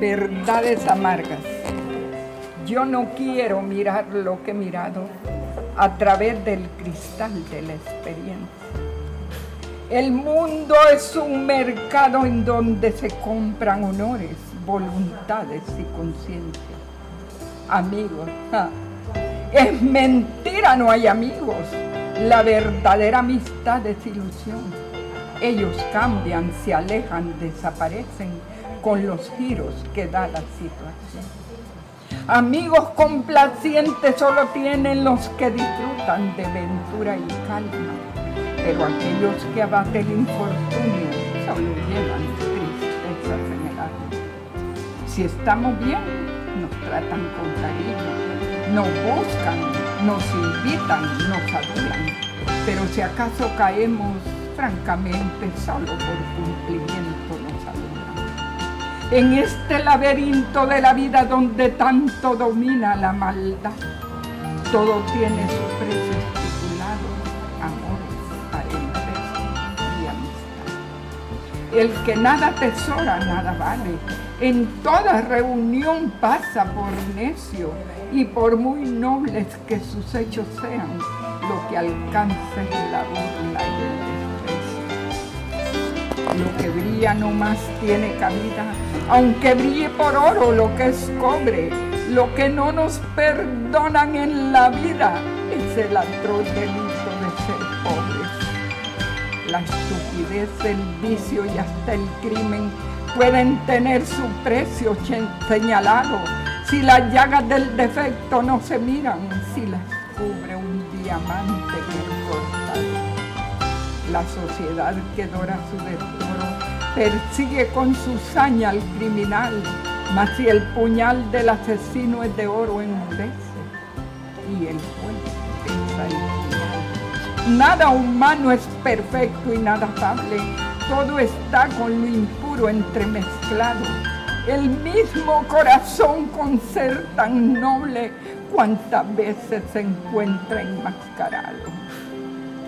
verdades amargas. Yo no quiero mirar lo que he mirado a través del cristal de la experiencia. El mundo es un mercado en donde se compran honores, voluntades y conciencia. Amigos, es mentira, no hay amigos. La verdadera amistad es ilusión. Ellos cambian, se alejan, desaparecen con los giros que da la situación. Amigos complacientes solo tienen los que disfrutan de ventura y calma, pero aquellos que abaten el infortunio solo llevan tristeza general. Si estamos bien, nos tratan con cariño, nos buscan, nos invitan, nos adulan, pero si acaso caemos, francamente, solo por cumplimiento nos adulan. En este laberinto de la vida donde tanto domina la maldad, todo tiene su precio estipulado, amor, parentesco y amistad. El que nada tesora, nada vale. En toda reunión pasa por necio y por muy nobles que sus hechos sean, lo que alcance es la burla y el desprecio. Lo que brilla no más tiene cabida, aunque brille por oro lo que es cobre, lo que no nos perdonan en la vida es el atroz delito de ser pobres. La estupidez, el vicio y hasta el crimen pueden tener su precio señalado si las llagas del defecto no se miran, si las cubre un diamante bien cortado. La sociedad que dora su decoro persigue con su saña al criminal, mas si el puñal del asesino es de oro enmudece y el juez piensa el. Nada humano es perfecto y nada afable, todo está con lo impuro entremezclado. El mismo corazón con ser tan noble cuantas veces se encuentra enmascarado.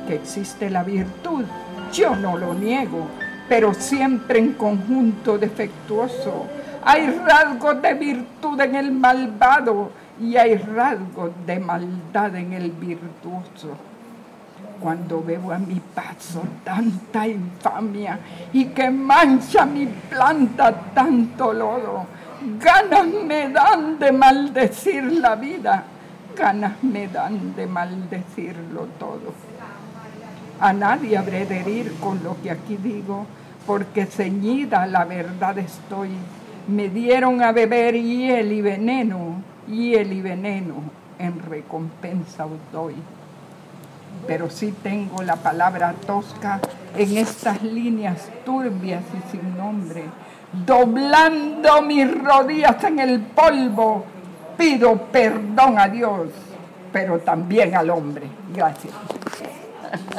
Que existe la virtud, yo no lo niego, pero siempre en conjunto defectuoso. Hay rasgos de virtud en el malvado y hay rasgos de maldad en el virtuoso cuando veo a mi paso tanta infamia y que mancha mi planta tanto lodo. Ganas me dan de maldecir la vida, ganas me dan de maldecirlo todo. A nadie habré de herir con lo que aquí digo, porque ceñida la verdad estoy. Me dieron a beber hiel y veneno, hiel y veneno, en recompensa os doy pero sí tengo la palabra tosca en estas líneas turbias y sin nombre. Doblando mis rodillas en el polvo, pido perdón a Dios, pero también al hombre. Gracias.